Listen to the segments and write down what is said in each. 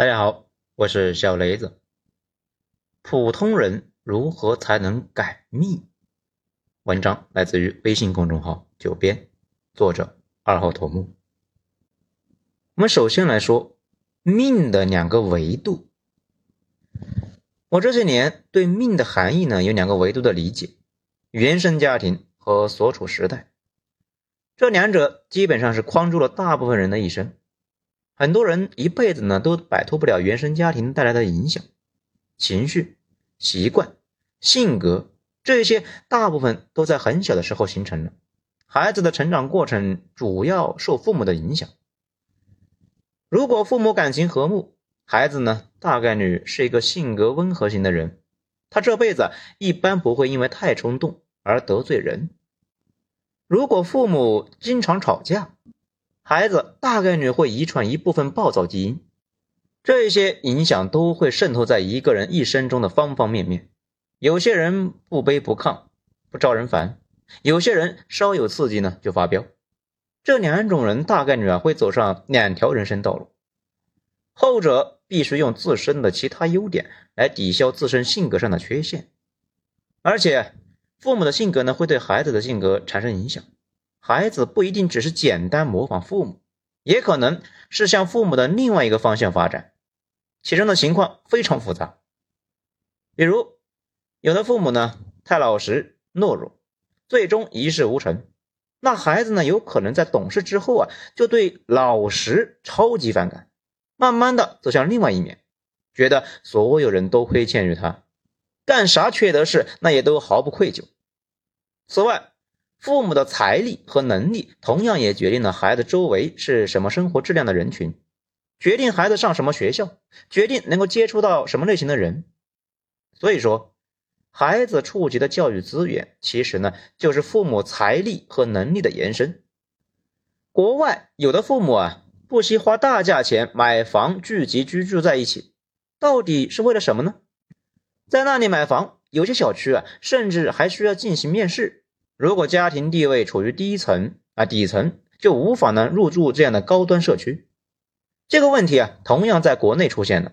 大家好，我是小雷子。普通人如何才能改命？文章来自于微信公众号“九编”，作者二号头目。我们首先来说命的两个维度。我这些年对命的含义呢有两个维度的理解：原生家庭和所处时代。这两者基本上是框住了大部分人的一生。很多人一辈子呢都摆脱不了原生家庭带来的影响，情绪、习惯、性格这些大部分都在很小的时候形成了。孩子的成长过程主要受父母的影响。如果父母感情和睦，孩子呢大概率是一个性格温和型的人，他这辈子一般不会因为太冲动而得罪人。如果父母经常吵架，孩子大概率会遗传一部分暴躁基因，这些影响都会渗透在一个人一生中的方方面面。有些人不卑不亢，不招人烦；有些人稍有刺激呢就发飙。这两种人大概率啊会走上两条人生道路，后者必须用自身的其他优点来抵消自身性格上的缺陷，而且父母的性格呢会对孩子的性格产生影响。孩子不一定只是简单模仿父母，也可能是向父母的另外一个方向发展，其中的情况非常复杂。比如，有的父母呢太老实懦弱，最终一事无成，那孩子呢有可能在懂事之后啊就对老实超级反感，慢慢的走向另外一面，觉得所有人都亏欠于他，干啥缺德事那也都毫不愧疚。此外，父母的财力和能力，同样也决定了孩子周围是什么生活质量的人群，决定孩子上什么学校，决定能够接触到什么类型的人。所以说，孩子触及的教育资源，其实呢，就是父母财力和能力的延伸。国外有的父母啊，不惜花大价钱买房聚集居住在一起，到底是为了什么呢？在那里买房，有些小区啊，甚至还需要进行面试。如果家庭地位处于低层啊底层，就无法呢入住这样的高端社区。这个问题啊，同样在国内出现了。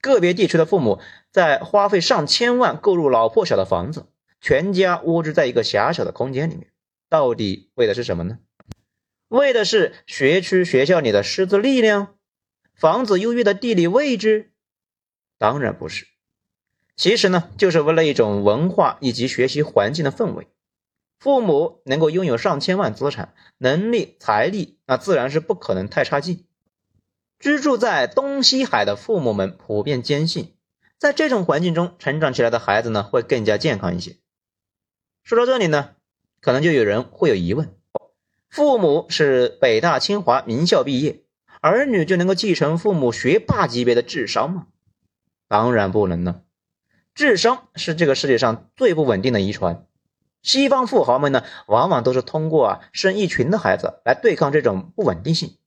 个别地区的父母在花费上千万购入老破小的房子，全家窝居在一个狭小的空间里面，到底为的是什么呢？为的是学区学校里的师资力量，房子优越的地理位置？当然不是。其实呢，就是为了一种文化以及学习环境的氛围。父母能够拥有上千万资产，能力、财力，那自然是不可能太差劲。居住在东西海的父母们普遍坚信，在这种环境中成长起来的孩子呢，会更加健康一些。说到这里呢，可能就有人会有疑问：父母是北大、清华名校毕业，儿女就能够继承父母学霸级别的智商吗？当然不能了。智商是这个世界上最不稳定的遗传。西方富豪们呢，往往都是通过啊生一群的孩子来对抗这种不稳定性。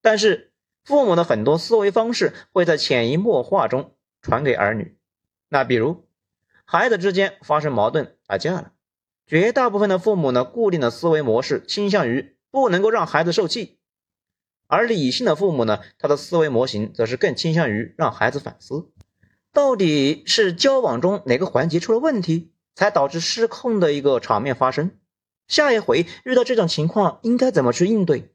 但是父母的很多思维方式会在潜移默化中传给儿女。那比如孩子之间发生矛盾打架了，绝大部分的父母呢，固定的思维模式倾向于不能够让孩子受气；而理性的父母呢，他的思维模型则是更倾向于让孩子反思，到底是交往中哪个环节出了问题。才导致失控的一个场面发生。下一回遇到这种情况，应该怎么去应对？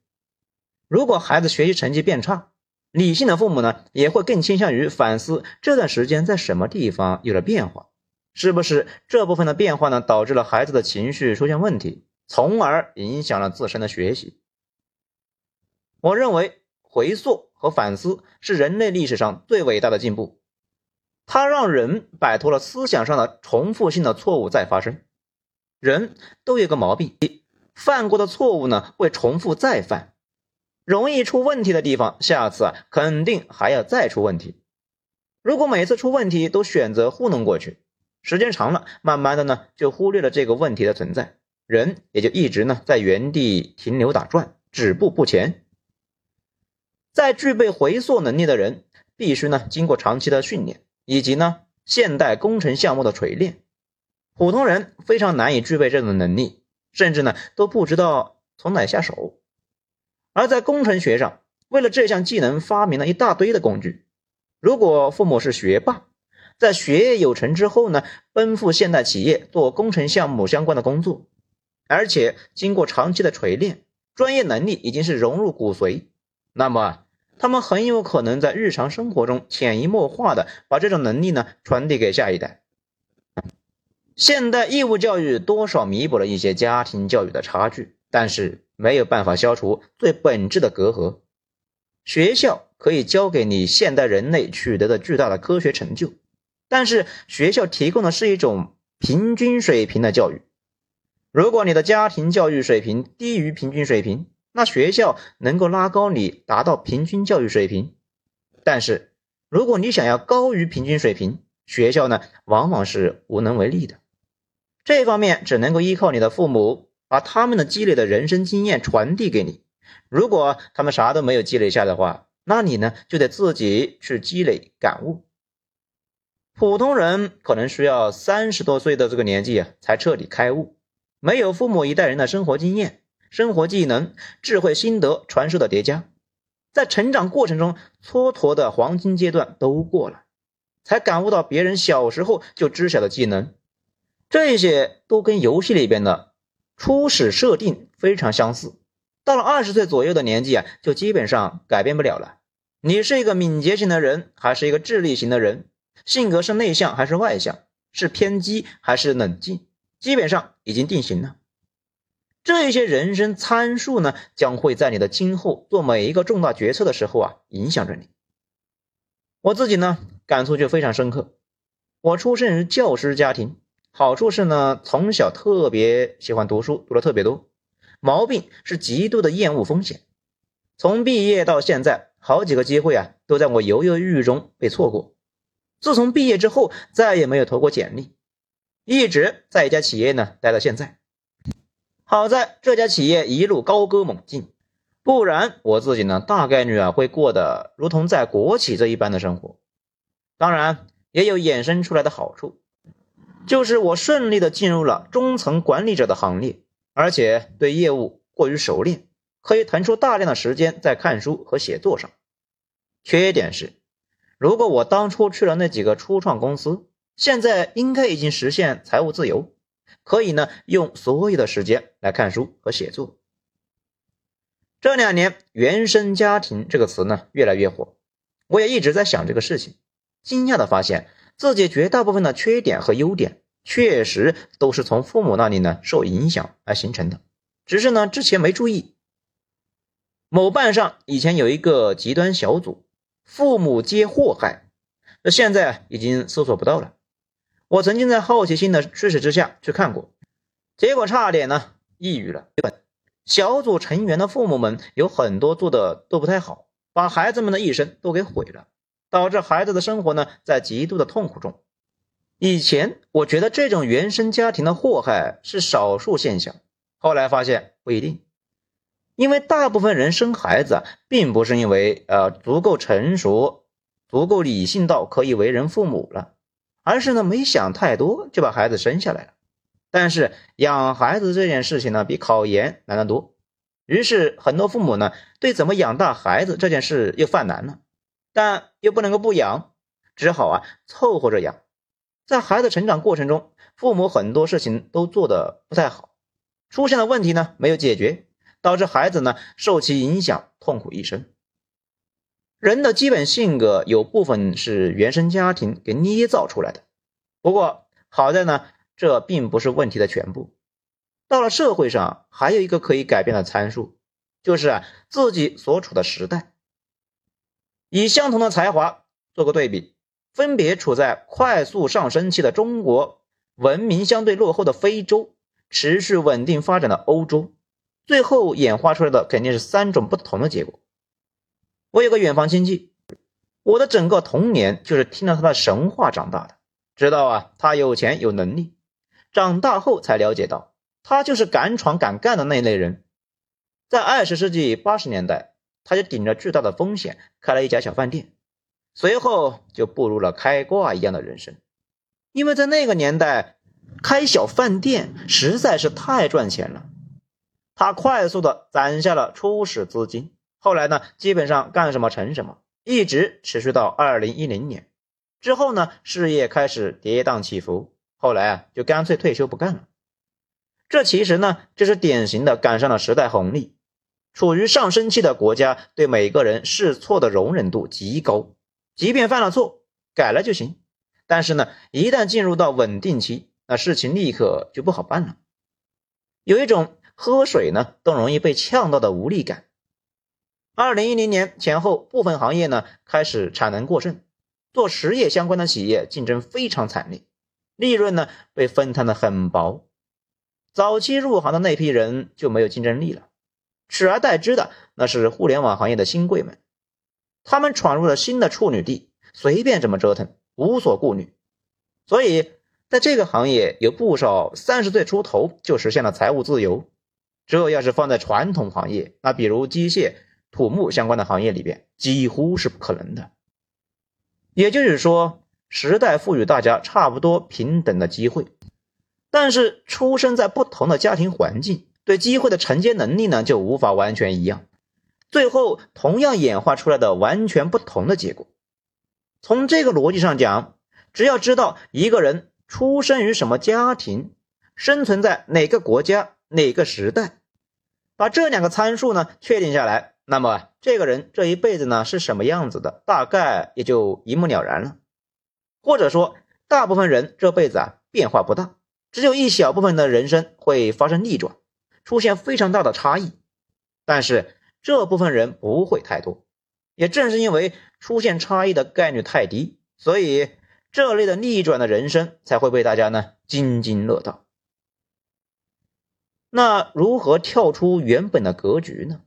如果孩子学习成绩变差，理性的父母呢，也会更倾向于反思这段时间在什么地方有了变化，是不是这部分的变化呢，导致了孩子的情绪出现问题，从而影响了自身的学习。我认为回溯和反思是人类历史上最伟大的进步。它让人摆脱了思想上的重复性的错误再发生。人都有个毛病，犯过的错误呢会重复再犯，容易出问题的地方，下次啊肯定还要再出问题。如果每次出问题都选择糊弄过去，时间长了，慢慢的呢就忽略了这个问题的存在，人也就一直呢在原地停留打转，止步不前。在具备回溯能力的人，必须呢经过长期的训练。以及呢，现代工程项目的锤炼，普通人非常难以具备这种能力，甚至呢都不知道从哪下手。而在工程学上，为了这项技能发明了一大堆的工具，如果父母是学霸，在学业有成之后呢，奔赴现代企业做工程项目相关的工作，而且经过长期的锤炼，专业能力已经是融入骨髓，那么他们很有可能在日常生活中潜移默化的把这种能力呢传递给下一代。现代义务教育多少弥补了一些家庭教育的差距，但是没有办法消除最本质的隔阂。学校可以教给你现代人类取得的巨大的科学成就。但是学校提供的是一种平均水平的教育。如果你的家庭教育水平低于平均水平，那学校能够拉高你达到平均教育水平。但是如果你想要高于平均水平，学校呢往往是无能为力的。这方面只能够依靠你的父母，把他们的积累的人生经验传递给你。如果他们啥都没有积累下的话，那你呢就得自己去积累感悟。普通人可能需要三十多岁的这个年纪啊，才彻底开悟。没有父母一代人的生活经验、生活技能、智慧心得传授的叠加，在成长过程中蹉跎的黄金阶段都过了，才感悟到别人小时候就知晓的技能。这些都跟游戏里边的初始设定非常相似。到了二十岁左右的年纪啊，就基本上改变不了了。你是一个敏捷型的人，还是一个智力型的人？性格是内向还是外向，是偏激还是冷静，基本上已经定型了。这些人生参数呢，将会在你的今后做每一个重大决策的时候啊，影响着你。我自己呢，感触就非常深刻。我出生于教师家庭，好处是呢，从小特别喜欢读书，读的特别多。毛病是极度的厌恶风险。从毕业到现在，好几个机会啊，都在我犹犹豫豫中被错过。自从毕业之后，再也没有投过简历，一直在一家企业呢待到现在。好在这家企业一路高歌猛进，不然我自己呢大概率啊会过得如同在国企这一般的生活。当然，也有衍生出来的好处，就是我顺利的进入了中层管理者的行列，而且对业务过于熟练，可以腾出大量的时间在看书和写作上。缺点是。如果我当初去了那几个初创公司，现在应该已经实现财务自由，可以呢用所有的时间来看书和写作。这两年“原生家庭”这个词呢越来越火，我也一直在想这个事情，惊讶的发现自己绝大部分的缺点和优点，确实都是从父母那里呢受影响而形成的，只是呢之前没注意。某瓣上以前有一个极端小组。父母皆祸害，那现在已经搜索不到了。我曾经在好奇心的驱使之下去看过，结果差点呢抑郁了。小组成员的父母们有很多做的都不太好，把孩子们的一生都给毁了，导致孩子的生活呢在极度的痛苦中。以前我觉得这种原生家庭的祸害是少数现象，后来发现不一定。因为大部分人生孩子，并不是因为呃足够成熟、足够理性到可以为人父母了，而是呢没想太多就把孩子生下来了。但是养孩子这件事情呢，比考研难得多。于是很多父母呢，对怎么养大孩子这件事又犯难了，但又不能够不养，只好啊凑合着养。在孩子成长过程中，父母很多事情都做得不太好，出现了问题呢没有解决。导致孩子呢受其影响，痛苦一生。人的基本性格有部分是原生家庭给捏造出来的，不过好在呢，这并不是问题的全部。到了社会上，还有一个可以改变的参数，就是自己所处的时代。以相同的才华做个对比，分别处在快速上升期的中国、文明相对落后的非洲、持续稳定发展的欧洲。最后演化出来的肯定是三种不同的结果。我有个远房亲戚，我的整个童年就是听了他的神话长大的，知道啊他有钱有能力，长大后才了解到他就是敢闯敢干的那类人。在二十世纪八十年代，他就顶着巨大的风险开了一家小饭店，随后就步入了开挂一样的人生。因为在那个年代，开小饭店实在是太赚钱了。他快速的攒下了初始资金，后来呢，基本上干什么成什么，一直持续到二零一零年之后呢，事业开始跌宕起伏，后来啊就干脆退休不干了。这其实呢，就是典型的赶上了时代红利。处于上升期的国家，对每个人试错的容忍度极高，即便犯了错，改了就行。但是呢，一旦进入到稳定期，那事情立刻就不好办了。有一种喝水呢都容易被呛到的无力感。二零一零年前后，部分行业呢开始产能过剩，做实业相关的企业竞争非常惨烈，利润呢被分摊的很薄。早期入行的那批人就没有竞争力了。取而代之的那是互联网行业的新贵们，他们闯入了新的处女地，随便怎么折腾，无所顾虑。所以，在这个行业有不少三十岁出头就实现了财务自由。这要是放在传统行业，那比如机械、土木相关的行业里边，几乎是不可能的。也就是说，时代赋予大家差不多平等的机会，但是出生在不同的家庭环境。对机会的承接能力呢，就无法完全一样，最后同样演化出来的完全不同的结果。从这个逻辑上讲，只要知道一个人出生于什么家庭，生存在哪个国家、哪个时代，把这两个参数呢确定下来，那么这个人这一辈子呢是什么样子的，大概也就一目了然了。或者说，大部分人这辈子啊变化不大，只有一小部分的人生会发生逆转。出现非常大的差异，但是这部分人不会太多。也正是因为出现差异的概率太低，所以这类的逆转的人生才会被大家呢津津乐道。那如何跳出原本的格局呢？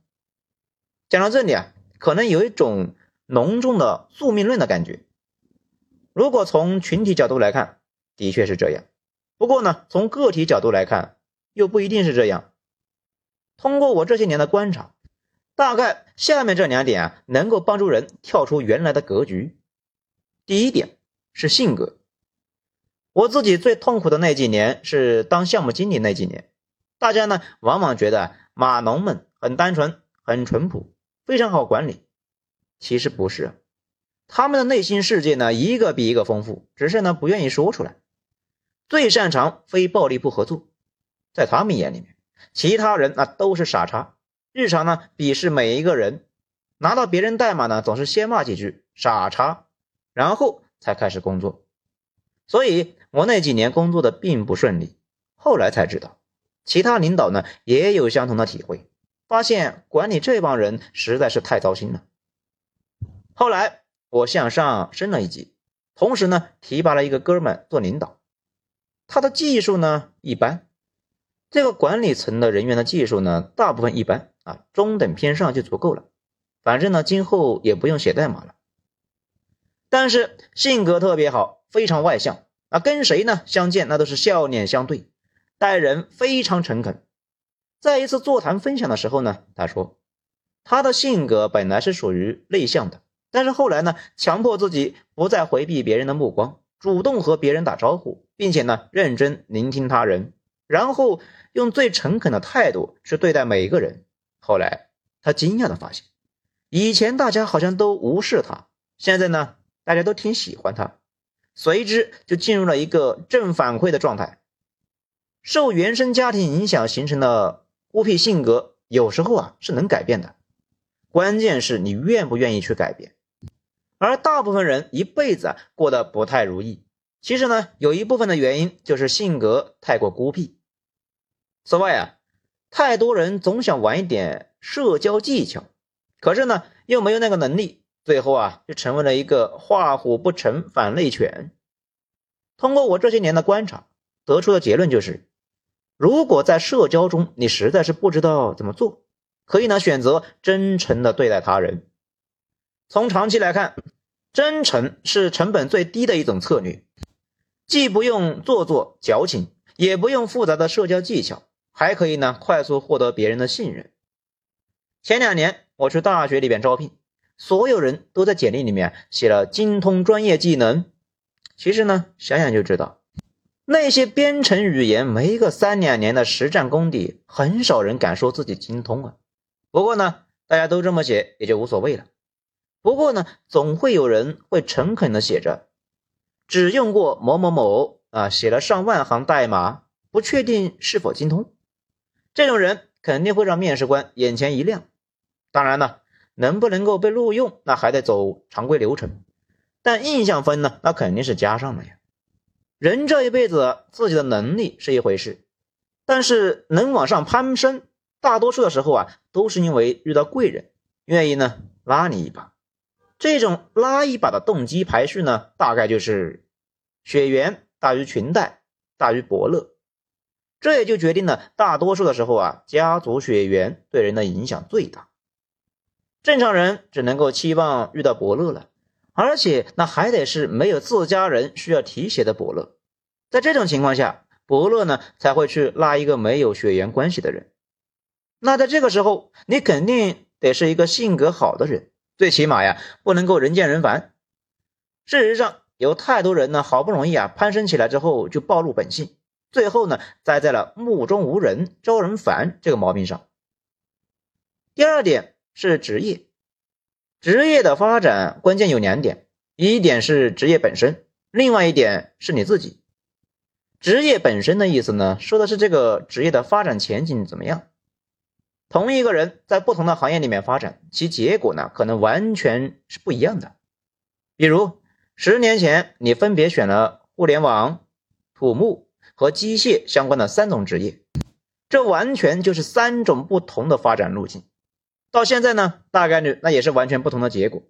讲到这里啊，可能有一种浓重的宿命论的感觉。如果从群体角度来看，的确是这样。不过呢，从个体角度来看，又不一定是这样。通过我这些年的观察，大概下面这两点啊，能够帮助人跳出原来的格局。第一点是性格。我自己最痛苦的那几年是当项目经理那几年，大家呢往往觉得码农们很单纯、很淳朴，非常好管理。其实不是，他们的内心世界呢一个比一个丰富，只是呢不愿意说出来。最擅长非暴力不合作，在他们眼里面。其他人那都是傻叉，日常呢鄙视每一个人，拿到别人代码呢总是先骂几句傻叉，然后才开始工作。所以我那几年工作的并不顺利。后来才知道，其他领导呢也有相同的体会，发现管理这帮人实在是太糟心了。后来我向上升了一级，同时呢提拔了一个哥们做领导，他的技术呢一般。这个管理层的人员的技术呢，大部分一般啊，中等偏上就足够了。反正呢，今后也不用写代码了。但是性格特别好，非常外向啊，跟谁呢相见那都是笑脸相对，待人非常诚恳。在一次座谈分享的时候呢，他说他的性格本来是属于内向的，但是后来呢，强迫自己不再回避别人的目光，主动和别人打招呼，并且呢，认真聆听他人。然后用最诚恳的态度去对待每一个人。后来他惊讶的发现，以前大家好像都无视他，现在呢，大家都挺喜欢他，随之就进入了一个正反馈的状态。受原生家庭影响形成的孤僻性格，有时候啊是能改变的，关键是你愿不愿意去改变。而大部分人一辈子啊过得不太如意，其实呢，有一部分的原因就是性格太过孤僻。此外啊，太多人总想玩一点社交技巧，可是呢又没有那个能力，最后啊就成为了一个画虎不成反类犬。通过我这些年的观察，得出的结论就是，如果在社交中你实在是不知道怎么做，可以呢选择真诚的对待他人。从长期来看，真诚是成本最低的一种策略，既不用做作矫情，也不用复杂的社交技巧。还可以呢，快速获得别人的信任。前两年我去大学里边招聘，所有人都在简历里面写了精通专业技能。其实呢，想想就知道，那些编程语言没个三两年的实战功底，很少人敢说自己精通啊。不过呢，大家都这么写也就无所谓了。不过呢，总会有人会诚恳的写着，只用过某某某啊，写了上万行代码，不确定是否精通。这种人肯定会让面试官眼前一亮。当然了，能不能够被录用，那还得走常规流程。但印象分呢，那肯定是加上了呀。人这一辈子，自己的能力是一回事，但是能往上攀升，大多数的时候啊，都是因为遇到贵人，愿意呢拉你一把。这种拉一把的动机排序呢，大概就是血缘大于裙带大于伯乐，这也就决定了大多数的时候啊，家族血缘对人的影响最大。正常人只能够期望遇到伯乐了。而且那还得是没有自家人需要提携的伯乐，在这种情况下，伯乐呢才会去拉一个没有血缘关系的人。那在这个时候，你肯定得是一个性格好的人，最起码呀不能够人见人烦。事实上，有太多人呢好不容易啊攀升起来之后就暴露本性，最后呢栽在了目中无人、招人烦这个毛病上。第二点是职业。职业的发展关键有两点，一点是职业本身，另外一点是你自己。职业本身的意思呢，说的是这个职业的发展前景怎么样。同一个人在不同的行业里面发展，其结果呢可能完全是不一样的。比如十年前你分别选了互联网、土木和机械相关的三种职业，这完全就是三种不同的发展路径。到现在呢，大概率那也是完全不同的结果。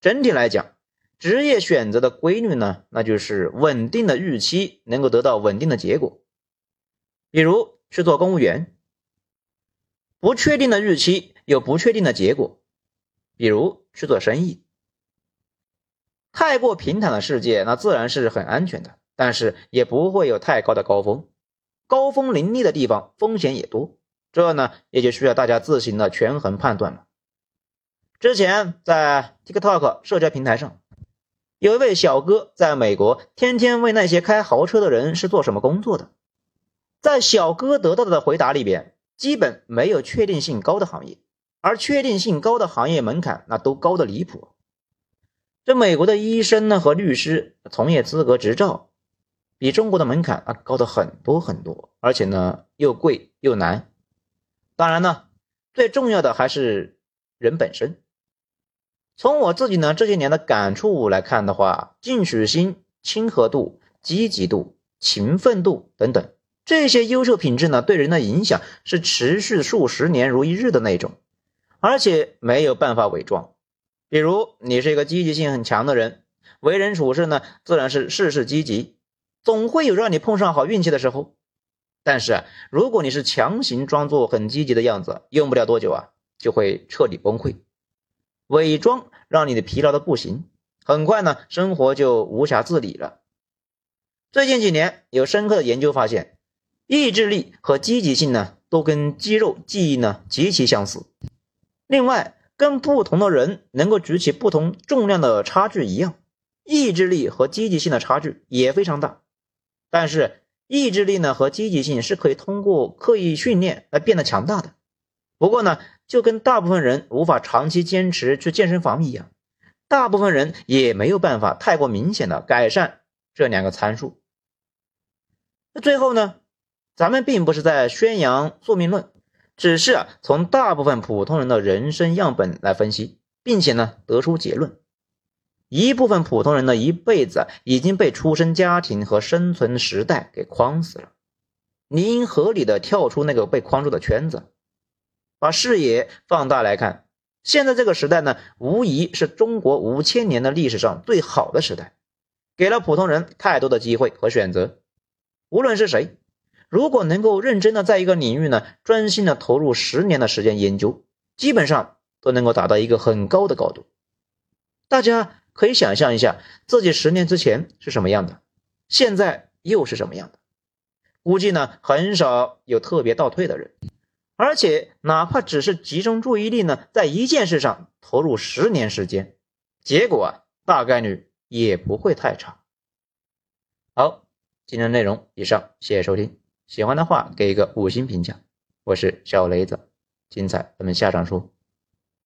整体来讲，职业选择的规律呢，那就是稳定的预期能够得到稳定的结果。比如去做公务员，不确定的预期有不确定的结果；比如去做生意，太过平坦的世界，那自然是很安全的，但是也不会有太高的高峰。高峰林立的地方，风险也多。这呢，也就需要大家自行的权衡判断了。之前在 TikTok 社交平台上，有一位小哥在美国，天天问那些开豪车的人是做什么工作的。在小哥得到的回答里边，基本没有确定性高的行业，而确定性高的行业门槛那都高的离谱。这美国的医生呢和律师从业资格执照，比中国的门槛啊高的很多很多，而且呢又贵又难。当然呢，最重要的还是人本身。从我自己呢这些年的感触来看的话，进取心、亲和度、积极度、勤奋度等等这些优秀品质呢，对人的影响是持续数十年如一日的那种，而且没有办法伪装。比如你是一个积极性很强的人，为人处事呢自然是事事积极，总会有让你碰上好运气的时候。但是，如果你是强行装作很积极的样子，用不了多久啊，就会彻底崩溃。伪装让你的疲劳的不行，很快呢，生活就无暇自理了。最近几年有深刻的研究发现，意志力和积极性呢，都跟肌肉记忆呢极其相似。另外，跟不同的人能够举起不同重量的差距一样，意志力和积极性的差距也非常大。但是，意志力呢和积极性是可以通过刻意训练来变得强大的。不过呢，就跟大部分人无法长期坚持去健身房一样，大部分人也没有办法太过明显的改善这两个参数。那最后呢，咱们并不是在宣扬宿命论，只是啊从大部分普通人的人生样本来分析，并且呢得出结论。一部分普通人的一辈子已经被出生家庭和生存时代给框死了。你应合理的跳出那个被框住的圈子，把视野放大来看。现在这个时代呢，无疑是中国五千年的历史上最好的时代，给了普通人太多的机会和选择。无论是谁，如果能够认真的在一个领域呢，专心的投入十年的时间研究，基本上都能够达到一个很高的高度。大家。可以想象一下自己十年之前是什么样的，现在又是什么样的？估计呢很少有特别倒退的人，而且哪怕只是集中注意力呢，在一件事上投入十年时间，结果啊大概率也不会太差。好，今天的内容以上，谢谢收听，喜欢的话给一个五星评价。我是小雷子，精彩咱们下场说。